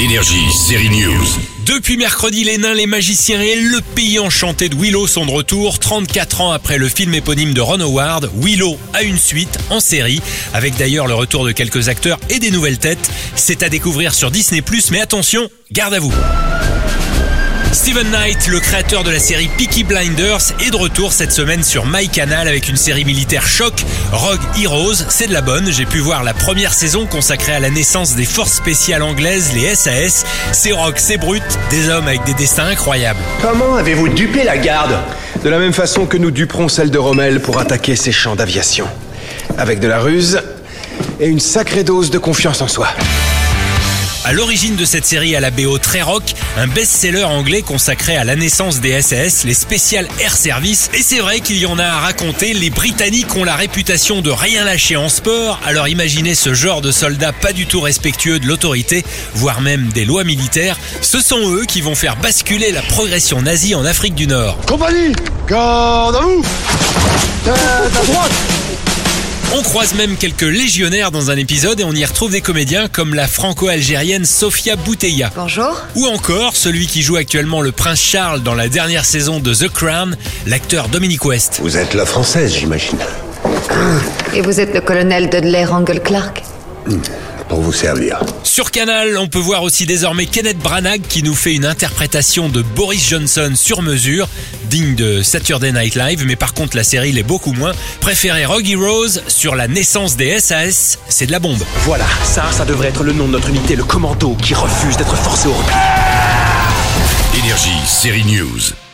Énergie, série News. Depuis mercredi, les nains, les magiciens et le pays enchanté de Willow sont de retour. 34 ans après le film éponyme de Ron Howard, Willow a une suite en série, avec d'ailleurs le retour de quelques acteurs et des nouvelles têtes. C'est à découvrir sur Disney+, mais attention, garde à vous. Steven Knight, le créateur de la série Peaky Blinders, est de retour cette semaine sur MyCanal avec une série militaire choc, Rogue Heroes. C'est de la bonne. J'ai pu voir la première saison consacrée à la naissance des forces spéciales anglaises, les SAS. C'est rock, c'est brut, des hommes avec des destins incroyables. Comment avez-vous dupé la garde? De la même façon que nous duperons celle de Rommel pour attaquer ses champs d'aviation. Avec de la ruse et une sacrée dose de confiance en soi. À l'origine de cette série à la BO très rock, un best-seller anglais consacré à la naissance des SAS, les Special Air Service. Et c'est vrai qu'il y en a à raconter, les Britanniques ont la réputation de rien lâcher en sport, alors imaginez ce genre de soldats pas du tout respectueux de l'autorité, voire même des lois militaires. Ce sont eux qui vont faire basculer la progression nazie en Afrique du Nord. Compagnie, garde à vous Tête à droite On croise même quelques légionnaires dans un épisode et on y retrouve des comédiens comme la franco-algérienne Sofia Bouteilla. Bonjour. Ou encore celui qui joue actuellement le prince Charles dans la dernière saison de The Crown, l'acteur Dominic West. Vous êtes la française, j'imagine. Et vous êtes le colonel Dudley Rangle Clark Pour vous servir. Sur Canal, on peut voir aussi désormais Kenneth Branagh qui nous fait une interprétation de Boris Johnson sur mesure, digne de Saturday Night Live, mais par contre la série l'est beaucoup moins. Préférez Rogie Rose sur la naissance des SAS, c'est de la bombe. Voilà, ça, ça devrait être le nom de notre unité, le commando qui refuse d'être forcé au repli. Énergie, série News.